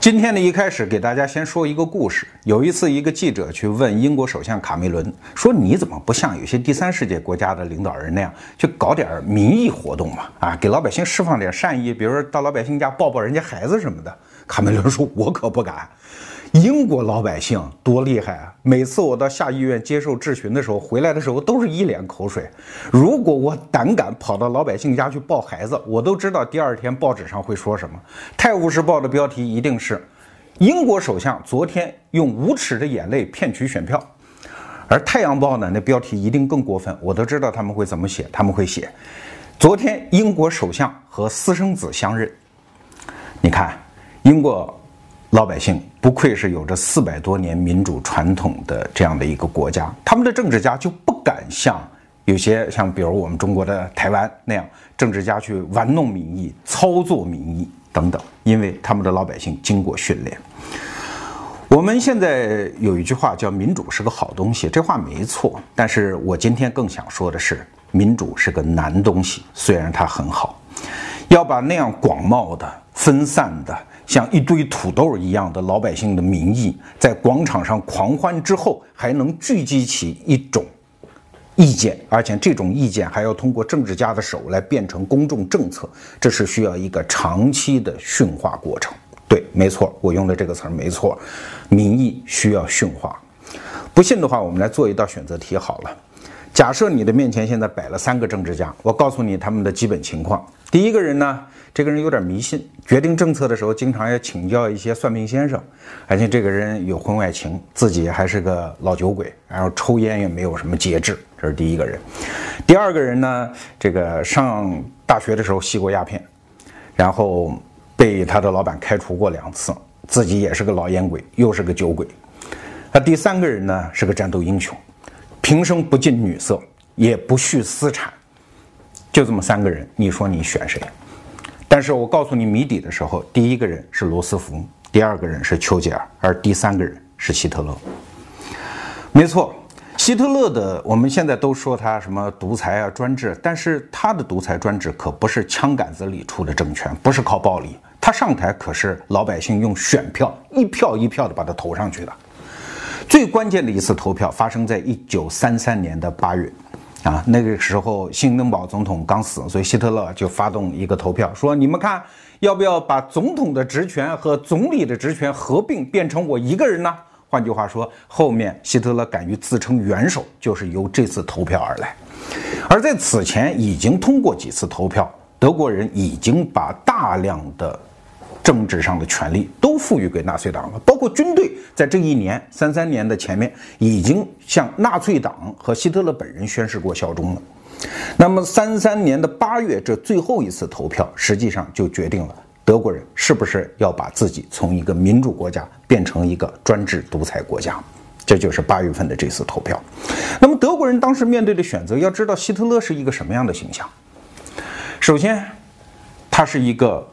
今天呢，一开始给大家先说一个故事。有一次，一个记者去问英国首相卡梅伦说：“你怎么不像有些第三世界国家的领导人那样，去搞点民意活动嘛？啊，给老百姓释放点善意，比如说到老百姓家抱抱人家孩子什么的。”卡梅伦说：“我可不敢。”英国老百姓多厉害啊！每次我到下议院接受质询的时候，回来的时候都是一脸口水。如果我胆敢跑到老百姓家去抱孩子，我都知道第二天报纸上会说什么。《泰晤士报》的标题一定是“英国首相昨天用无耻的眼泪骗取选票”，而《太阳报》呢，那标题一定更过分。我都知道他们会怎么写，他们会写：“昨天英国首相和私生子相认。”你看，英国。老百姓不愧是有着四百多年民主传统的这样的一个国家，他们的政治家就不敢像有些像比如我们中国的台湾那样，政治家去玩弄民意、操作民意等等，因为他们的老百姓经过训练。我们现在有一句话叫“民主是个好东西”，这话没错，但是我今天更想说的是，民主是个难东西，虽然它很好，要把那样广袤的、分散的。像一堆土豆一样的老百姓的民意，在广场上狂欢之后，还能聚集起一种意见，而且这种意见还要通过政治家的手来变成公众政策，这是需要一个长期的驯化过程。对，没错，我用的这个词儿没错，民意需要驯化。不信的话，我们来做一道选择题好了。假设你的面前现在摆了三个政治家，我告诉你他们的基本情况。第一个人呢？这个人有点迷信，决定政策的时候经常要请教一些算命先生，而且这个人有婚外情，自己还是个老酒鬼，然后抽烟也没有什么节制，这是第一个人。第二个人呢，这个上大学的时候吸过鸦片，然后被他的老板开除过两次，自己也是个老烟鬼，又是个酒鬼。那第三个人呢，是个战斗英雄，平生不近女色，也不恤私产，就这么三个人，你说你选谁？但是我告诉你谜底的时候，第一个人是罗斯福，第二个人是丘吉尔，而第三个人是希特勒。没错，希特勒的我们现在都说他什么独裁啊、专制，但是他的独裁专制可不是枪杆子里出的政权，不是靠暴力，他上台可是老百姓用选票一票一票的把他投上去的。最关键的一次投票发生在一九三三年的八月。啊，那个时候新登堡总统刚死，所以希特勒就发动一个投票，说你们看要不要把总统的职权和总理的职权合并，变成我一个人呢？换句话说，后面希特勒敢于自称元首，就是由这次投票而来。而在此前已经通过几次投票，德国人已经把大量的。政治上的权利都赋予给纳粹党了，包括军队在这一年三三年的前面已经向纳粹党和希特勒本人宣誓过效忠了。那么三三年的八月，这最后一次投票实际上就决定了德国人是不是要把自己从一个民主国家变成一个专制独裁国家。这就是八月份的这次投票。那么德国人当时面对的选择，要知道希特勒是一个什么样的形象？首先，他是一个。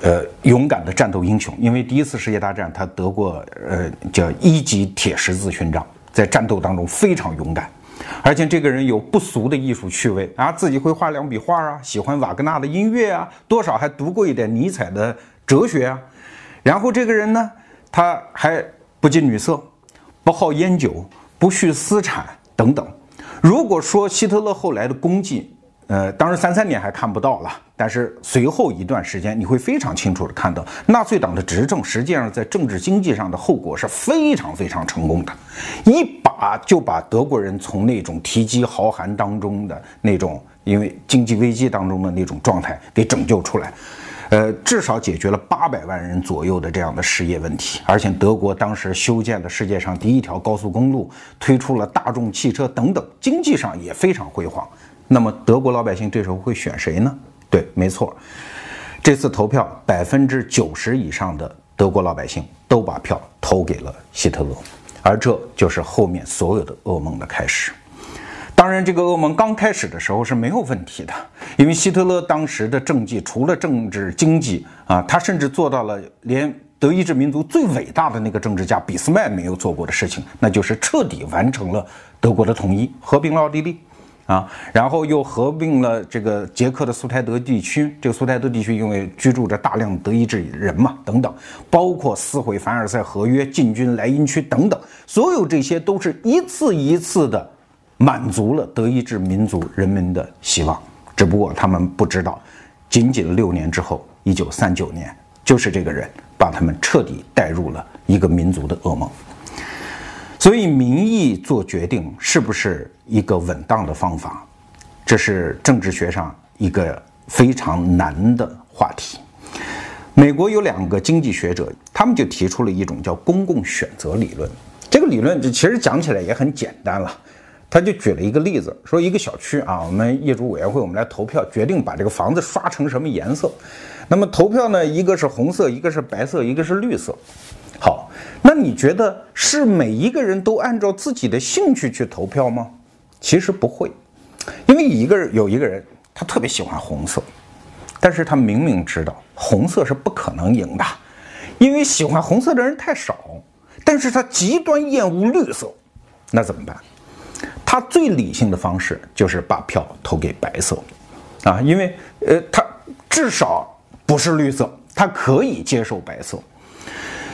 呃，勇敢的战斗英雄，因为第一次世界大战他得过呃叫一级铁十字勋章，在战斗当中非常勇敢，而且这个人有不俗的艺术趣味。啊，自己会画两笔画啊，喜欢瓦格纳的音乐啊，多少还读过一点尼采的哲学啊，然后这个人呢，他还不近女色，不好烟酒，不恤私产等等。如果说希特勒后来的功绩，呃，当然三三年还看不到了，但是随后一段时间，你会非常清楚的看到，纳粹党的执政实际上在政治经济上的后果是非常非常成功的，一把就把德国人从那种提饥豪寒当中的那种因为经济危机当中的那种状态给拯救出来，呃，至少解决了八百万人左右的这样的失业问题，而且德国当时修建了世界上第一条高速公路，推出了大众汽车等等，经济上也非常辉煌。那么德国老百姓这时候会选谁呢？对，没错，这次投票百分之九十以上的德国老百姓都把票投给了希特勒，而这就是后面所有的噩梦的开始。当然，这个噩梦刚开始的时候是没有问题的，因为希特勒当时的政绩除了政治经济啊，他甚至做到了连德意志民族最伟大的那个政治家俾斯麦没有做过的事情，那就是彻底完成了德国的统一，合并了奥地利。啊，然后又合并了这个捷克的苏台德地区。这个苏台德地区因为居住着大量德意志人嘛，等等，包括撕毁凡尔赛合约、进军莱茵区等等，所有这些都是一次一次的满足了德意志民族人民的希望。只不过他们不知道，仅仅六年之后，一九三九年，就是这个人把他们彻底带入了一个民族的噩梦。所以，民意做决定是不是一个稳当的方法，这是政治学上一个非常难的话题。美国有两个经济学者，他们就提出了一种叫公共选择理论。这个理论就其实讲起来也很简单了。他就举了一个例子，说一个小区啊，我们业主委员会我们来投票，决定把这个房子刷成什么颜色。那么投票呢，一个是红色，一个是白色，一个是绿色。好，那你觉得是每一个人都按照自己的兴趣去投票吗？其实不会，因为一个人有一个人他特别喜欢红色，但是他明明知道红色是不可能赢的，因为喜欢红色的人太少，但是他极端厌恶绿色，那怎么办？他最理性的方式就是把票投给白色，啊，因为呃，他至少不是绿色，他可以接受白色。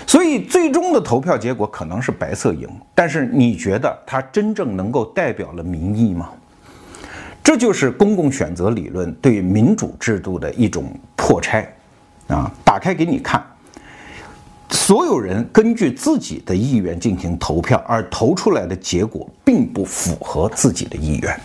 所以最终的投票结果可能是白色赢，但是你觉得它真正能够代表了民意吗？这就是公共选择理论对民主制度的一种破拆啊！打开给你看，所有人根据自己的意愿进行投票，而投出来的结果并不符合自己的意愿。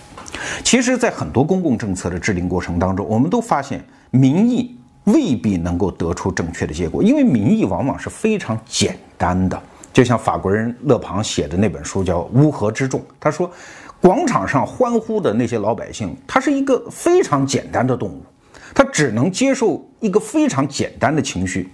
其实，在很多公共政策的制定过程当中，我们都发现民意。未必能够得出正确的结果，因为民意往往是非常简单的。就像法国人勒庞写的那本书叫《乌合之众》，他说，广场上欢呼的那些老百姓，他是一个非常简单的动物，他只能接受一个非常简单的情绪，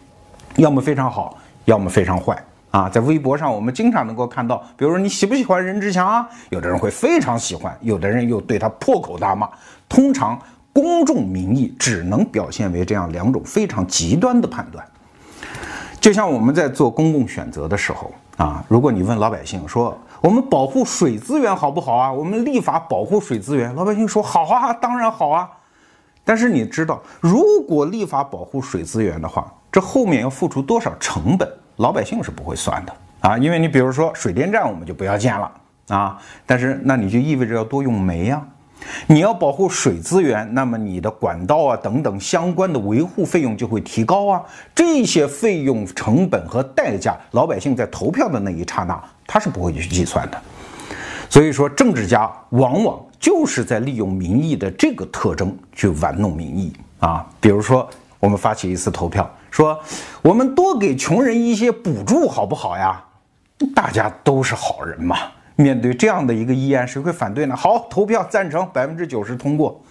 要么非常好，要么非常坏。啊，在微博上我们经常能够看到，比如说你喜不喜欢任志强啊？有的人会非常喜欢，有的人又对他破口大骂。通常。公众民意只能表现为这样两种非常极端的判断，就像我们在做公共选择的时候啊，如果你问老百姓说我们保护水资源好不好啊？我们立法保护水资源，老百姓说好啊，当然好啊。但是你知道，如果立法保护水资源的话，这后面要付出多少成本，老百姓是不会算的啊。因为你比如说水电站我们就不要建了啊，但是那你就意味着要多用煤呀。你要保护水资源，那么你的管道啊等等相关的维护费用就会提高啊。这些费用成本和代价，老百姓在投票的那一刹那，他是不会去计算的。所以说，政治家往往就是在利用民意的这个特征去玩弄民意啊。比如说，我们发起一次投票，说我们多给穷人一些补助，好不好呀？大家都是好人嘛。面对这样的一个议案，谁会反对呢？好，投票赞成，百分之九十通过。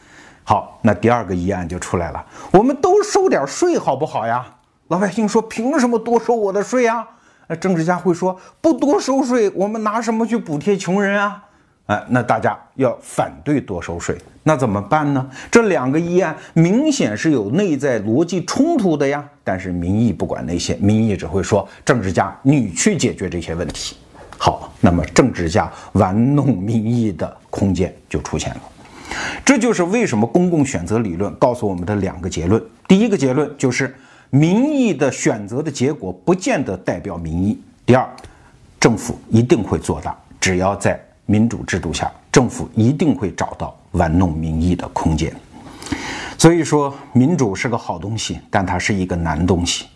好，那第二个议案就出来了，我们都收点税好不好呀？老百姓说，凭什么多收我的税呀？那政治家会说，不多收税，我们拿什么去补贴穷人啊？哎，那大家要反对多收税，那怎么办呢？这两个议案明显是有内在逻辑冲突的呀。但是民意不管那些，民意只会说，政治家你去解决这些问题。好，那么政治家玩弄民意的空间就出现了。这就是为什么公共选择理论告诉我们的两个结论。第一个结论就是，民意的选择的结果不见得代表民意。第二，政府一定会做大，只要在民主制度下，政府一定会找到玩弄民意的空间。所以说，民主是个好东西，但它是一个难东西。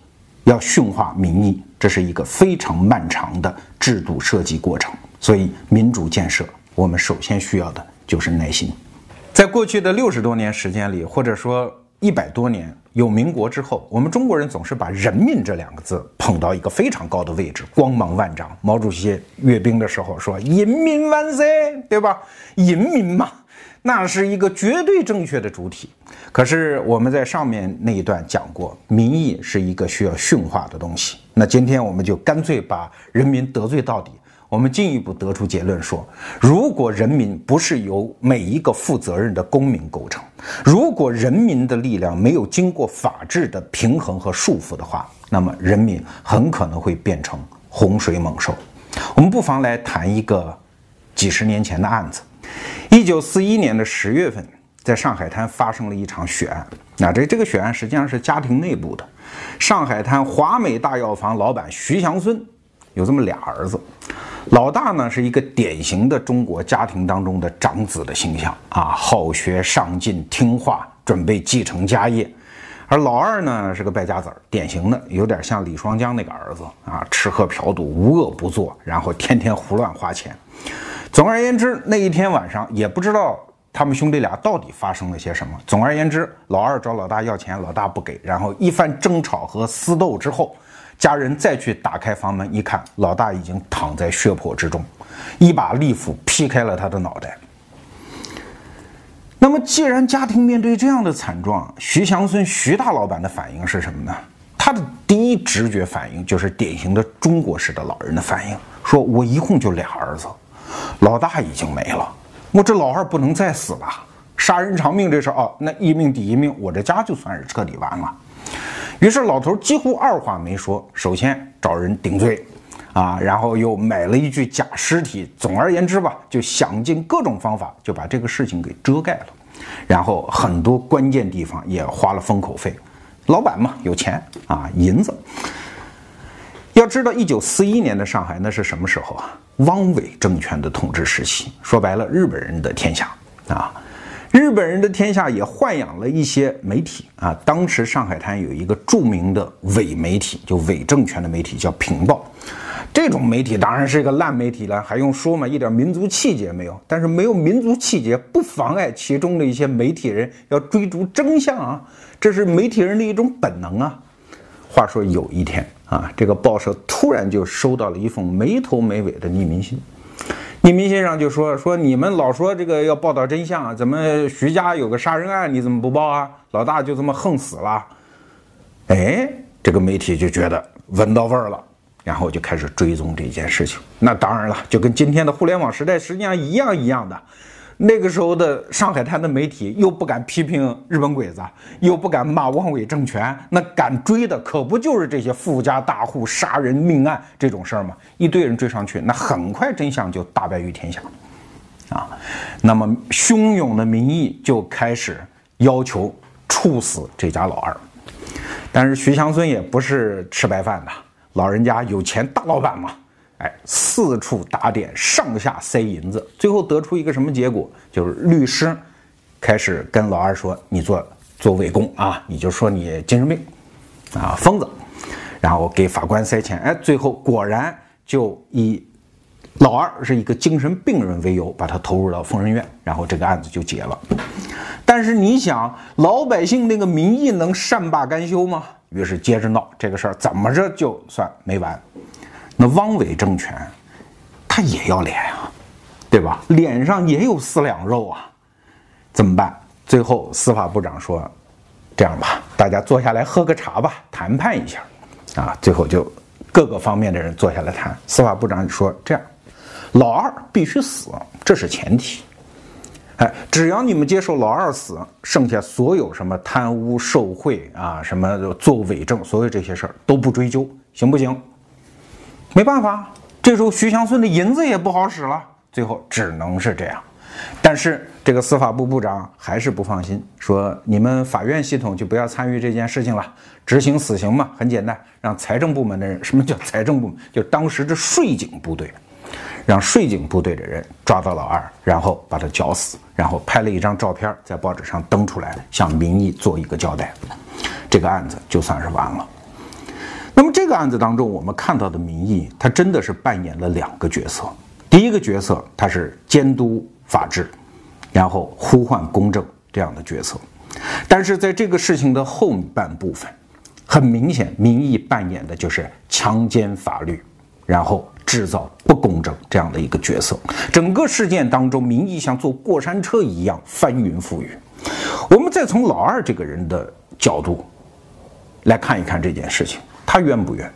要驯化民意，这是一个非常漫长的制度设计过程。所以，民主建设，我们首先需要的就是耐心。在过去的六十多年时间里，或者说一百多年有民国之后，我们中国人总是把“人民”这两个字捧到一个非常高的位置，光芒万丈。毛主席阅兵的时候说：“人民万岁”，对吧？人民嘛。那是一个绝对正确的主体，可是我们在上面那一段讲过，民意是一个需要驯化的东西。那今天我们就干脆把人民得罪到底。我们进一步得出结论说，如果人民不是由每一个负责任的公民构成，如果人民的力量没有经过法治的平衡和束缚的话，那么人民很可能会变成洪水猛兽。我们不妨来谈一个几十年前的案子。一九四一年的十月份，在上海滩发生了一场血案。那这这个血案实际上是家庭内部的。上海滩华美大药房老板徐祥孙有这么俩儿子，老大呢是一个典型的中国家庭当中的长子的形象啊，好学上进、听话，准备继承家业。而老二呢是个败家子儿，典型的有点像李双江那个儿子啊，吃喝嫖赌无恶不作，然后天天胡乱花钱。总而言之，那一天晚上也不知道他们兄弟俩到底发生了些什么。总而言之，老二找老大要钱，老大不给，然后一番争吵和厮斗之后，家人再去打开房门一看，老大已经躺在血泊之中，一把利斧劈开了他的脑袋。那么，既然家庭面对这样的惨状，徐祥孙徐大老板的反应是什么呢？他的第一直觉反应就是典型的中国式的老人的反应，说我一共就俩儿子，老大已经没了，我这老二不能再死了，杀人偿命这事哦，那一命抵一命，我这家就算是彻底完了。于是老头几乎二话没说，首先找人顶罪。啊，然后又买了一具假尸体。总而言之吧，就想尽各种方法，就把这个事情给遮盖了。然后很多关键地方也花了封口费。老板嘛，有钱啊，银子。要知道，一九四一年的上海那是什么时候啊？汪伪政权的统治时期。说白了，日本人的天下啊。日本人的天下也豢养了一些媒体啊。当时上海滩有一个著名的伪媒体，就伪政权的媒体，叫《平报》。这种媒体当然是一个烂媒体了，还用说吗？一点民族气节没有。但是没有民族气节，不妨碍其中的一些媒体人要追逐真相啊，这是媒体人的一种本能啊。话说有一天啊，这个报社突然就收到了一封没头没尾的匿名信，匿名信上就说说你们老说这个要报道真相啊，怎么徐家有个杀人案，你怎么不报啊？老大就这么横死了？哎，这个媒体就觉得闻到味儿了。然后就开始追踪这件事情，那当然了，就跟今天的互联网时代实际上一样一样的。那个时候的上海滩的媒体又不敢批评日本鬼子，又不敢骂汪伪政权，那敢追的可不就是这些富家大户杀人命案这种事儿吗？一堆人追上去，那很快真相就大白于天下，啊，那么汹涌的民意就开始要求处死这家老二，但是徐祥孙也不是吃白饭的。老人家有钱，大老板嘛，哎，四处打点，上下塞银子，最后得出一个什么结果？就是律师开始跟老二说：“你做做伪供啊，你就说你精神病啊，疯子。”然后给法官塞钱，哎，最后果然就以老二是一个精神病人为由，把他投入到疯人院，然后这个案子就结了。但是你想，老百姓那个民意能善罢甘休吗？于是接着闹这个事儿，怎么着就算没完。那汪伪政权，他也要脸啊，对吧？脸上也有四两肉啊，怎么办？最后司法部长说：“这样吧，大家坐下来喝个茶吧，谈判一下。”啊，最后就各个方面的人坐下来谈。司法部长说：“这样，老二必须死，这是前提。”哎，只要你们接受老二死，剩下所有什么贪污受贿啊，什么做伪证，所有这些事儿都不追究，行不行？没办法，这时候徐祥孙的银子也不好使了，最后只能是这样。但是这个司法部部长还是不放心，说你们法院系统就不要参与这件事情了，执行死刑嘛，很简单，让财政部门的人，什么叫 财政部门？就当时的税警部队。让税警部队的人抓到老二，然后把他绞死，然后拍了一张照片在报纸上登出来，向民意做一个交代。这个案子就算是完了。那么这个案子当中，我们看到的民意，他真的是扮演了两个角色。第一个角色，他是监督法治，然后呼唤公正这样的角色。但是在这个事情的后半部分，很明显，民意扮演的就是强奸法律，然后。制造不公正这样的一个角色，整个事件当中，民意像坐过山车一样翻云覆雨。我们再从老二这个人的角度来看一看这件事情，他冤不冤？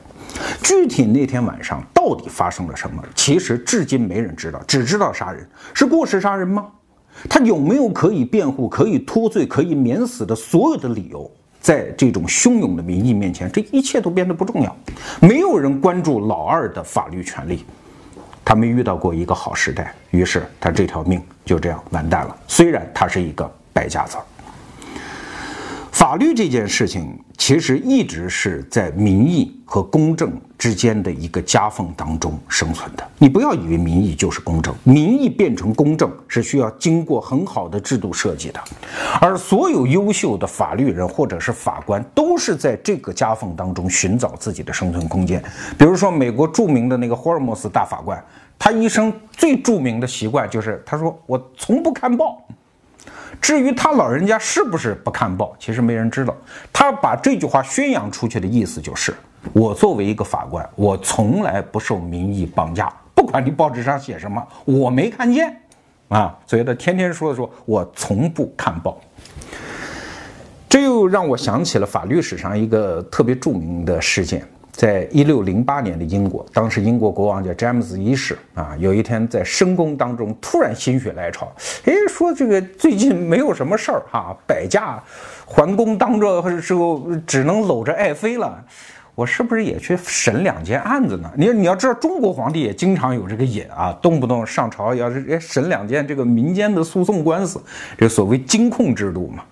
具体那天晚上到底发生了什么？其实至今没人知道，只知道杀人是过失杀人吗？他有没有可以辩护、可以脱罪、可以免死的所有的理由？在这种汹涌的民意面前，这一切都变得不重要。没有人关注老二的法律权利，他没遇到过一个好时代，于是他这条命就这样完蛋了。虽然他是一个败家子儿。法律这件事情其实一直是在民意和公正之间的一个夹缝当中生存的。你不要以为民意就是公正，民意变成公正是需要经过很好的制度设计的。而所有优秀的法律人或者是法官都是在这个夹缝当中寻找自己的生存空间。比如说，美国著名的那个霍尔莫斯大法官，他一生最著名的习惯就是他说：“我从不看报。”至于他老人家是不是不看报，其实没人知道。他把这句话宣扬出去的意思就是：我作为一个法官，我从来不受民意绑架，不管你报纸上写什么，我没看见啊。所以他天天说说，我从不看报。这又让我想起了法律史上一个特别著名的事件。在一六零八年的英国，当时英国国王叫詹姆斯一世啊，有一天在深宫当中突然心血来潮，哎，说这个最近没有什么事儿哈，摆驾还宫当着时候只能搂着爱妃了，我是不是也去审两件案子呢？你你要知道，中国皇帝也经常有这个瘾啊，动不动上朝要是审两件这个民间的诉讼官司，这所谓金控制度嘛。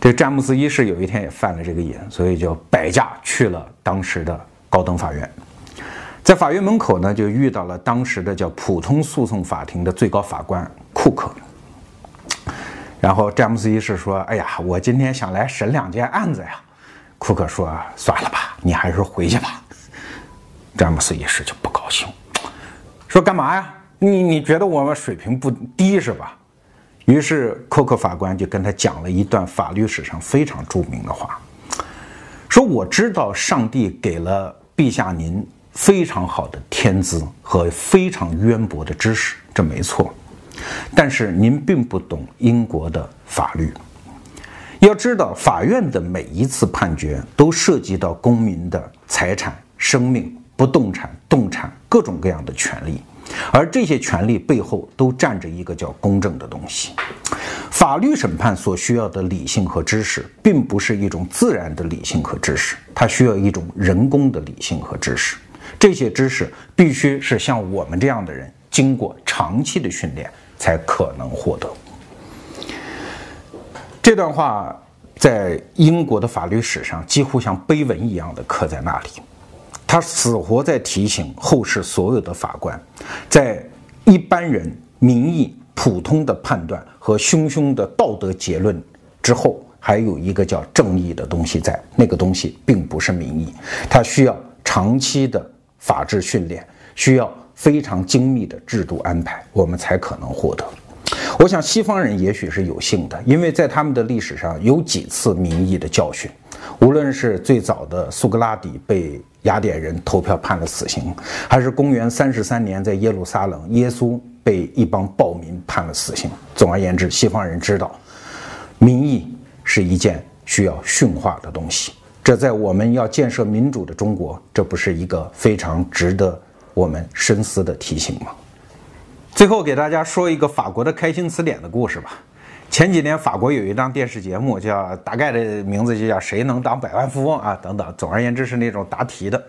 这詹姆斯一世有一天也犯了这个瘾，所以就摆驾去了当时的高等法院，在法院门口呢，就遇到了当时的叫普通诉讼法庭的最高法官库克。然后詹姆斯一世说：“哎呀，我今天想来审两件案子呀。”库克说：“算了吧，你还是回去吧。”詹姆斯一世就不高兴，说：“干嘛呀？你你觉得我们水平不低是吧？”于是，库克法官就跟他讲了一段法律史上非常著名的话，说：“我知道上帝给了陛下您非常好的天资和非常渊博的知识，这没错。但是您并不懂英国的法律。要知道，法院的每一次判决都涉及到公民的财产、生命、不动产、动产各种各样的权利。”而这些权利背后都站着一个叫公正的东西。法律审判所需要的理性和知识，并不是一种自然的理性和知识，它需要一种人工的理性和知识。这些知识必须是像我们这样的人经过长期的训练才可能获得。这段话在英国的法律史上几乎像碑文一样的刻在那里。他死活在提醒后世所有的法官，在一般人民意普通的判断和汹汹的道德结论之后，还有一个叫正义的东西在。那个东西并不是民意，它需要长期的法治训练，需要非常精密的制度安排，我们才可能获得。我想西方人也许是有幸的，因为在他们的历史上有几次民意的教训，无论是最早的苏格拉底被。雅典人投票判了死刑，还是公元三十三年在耶路撒冷，耶稣被一帮暴民判了死刑。总而言之，西方人知道，民意是一件需要驯化的东西。这在我们要建设民主的中国，这不是一个非常值得我们深思的提醒吗？最后给大家说一个法国的开心词典的故事吧。前几年，法国有一档电视节目，叫大概的名字就叫“谁能当百万富翁”啊，等等。总而言之是那种答题的。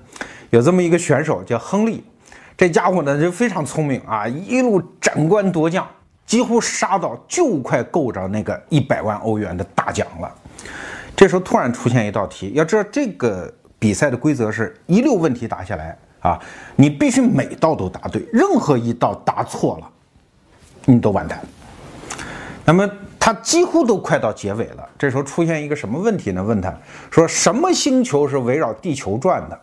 有这么一个选手叫亨利，这家伙呢就非常聪明啊，一路斩关夺将，几乎杀到就快够着那个一百万欧元的大奖了。这时候突然出现一道题，要知道这个比赛的规则是一溜问题答下来啊，你必须每道都答对，任何一道答错了，你都完蛋。那么。他几乎都快到结尾了，这时候出现一个什么问题呢？问他说：“什么星球是围绕地球转的？”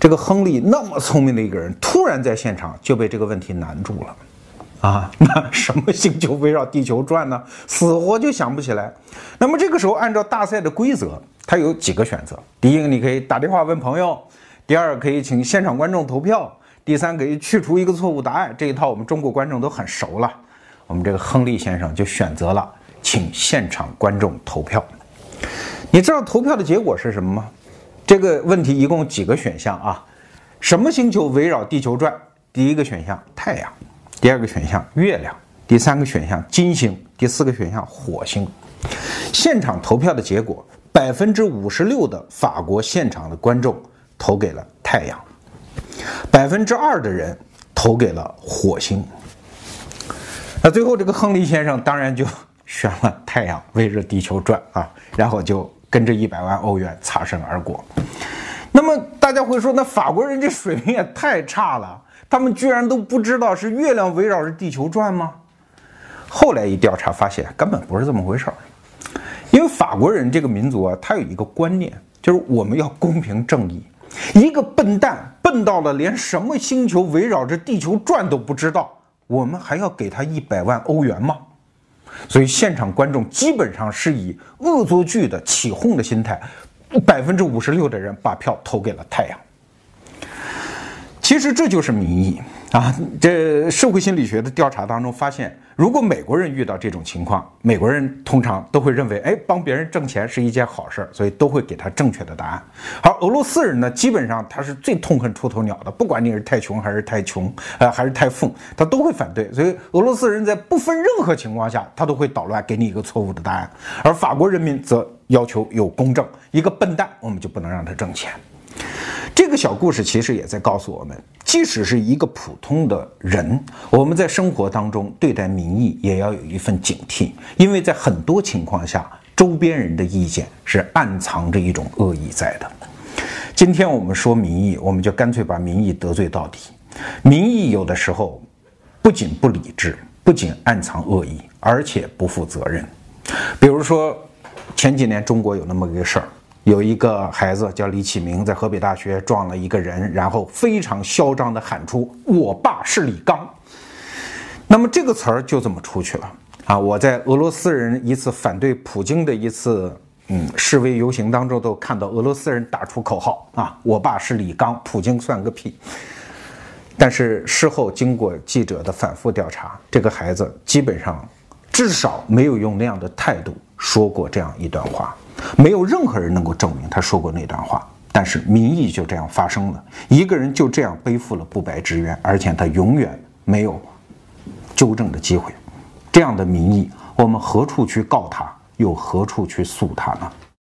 这个亨利那么聪明的一个人，突然在现场就被这个问题难住了。啊，那什么星球围绕地球转呢？死活就想不起来。那么这个时候，按照大赛的规则，他有几个选择：第一个，你可以打电话问朋友；第二，可以请现场观众投票；第三，可以去除一个错误答案。这一套我们中国观众都很熟了。我们这个亨利先生就选择了请现场观众投票。你知道投票的结果是什么吗？这个问题一共几个选项啊？什么星球围绕地球转？第一个选项太阳，第二个选项月亮，第三个选项金星，第四个选项火星。现场投票的结果，百分之五十六的法国现场的观众投给了太阳。百分之二的人投给了火星。那最后这个亨利先生当然就选了太阳围着地球转啊，然后就跟着一百万欧元擦身而过。那么大家会说，那法国人这水平也太差了，他们居然都不知道是月亮围绕着地球转吗？后来一调查发现，根本不是这么回事儿。因为法国人这个民族啊，他有一个观念，就是我们要公平正义。一个笨蛋笨到了连什么星球围绕着地球转都不知道，我们还要给他一百万欧元吗？所以现场观众基本上是以恶作剧的起哄的心态，百分之五十六的人把票投给了太阳。其实这就是民意。啊，这社会心理学的调查当中发现，如果美国人遇到这种情况，美国人通常都会认为，哎，帮别人挣钱是一件好事儿，所以都会给他正确的答案。而俄罗斯人呢，基本上他是最痛恨出头鸟的，不管你是太穷还是太穷，呃，还是太富，他都会反对。所以俄罗斯人在不分任何情况下，他都会捣乱，给你一个错误的答案。而法国人民则要求有公正，一个笨蛋我们就不能让他挣钱。这个小故事其实也在告诉我们，即使是一个普通的人，我们在生活当中对待民意也要有一份警惕，因为在很多情况下，周边人的意见是暗藏着一种恶意在的。今天我们说民意，我们就干脆把民意得罪到底。民意有的时候不仅不理智，不仅暗藏恶意，而且不负责任。比如说，前几年中国有那么一个事儿。有一个孩子叫李启明，在河北大学撞了一个人，然后非常嚣张地喊出“我爸是李刚”。那么这个词儿就这么出去了啊！我在俄罗斯人一次反对普京的一次嗯示威游行当中，都看到俄罗斯人打出口号啊：“我爸是李刚，普京算个屁。”但是事后经过记者的反复调查，这个孩子基本上至少没有用那样的态度说过这样一段话。没有任何人能够证明他说过那段话，但是民意就这样发生了，一个人就这样背负了不白之冤，而且他永远没有纠正的机会。这样的民意，我们何处去告他，又何处去诉他呢？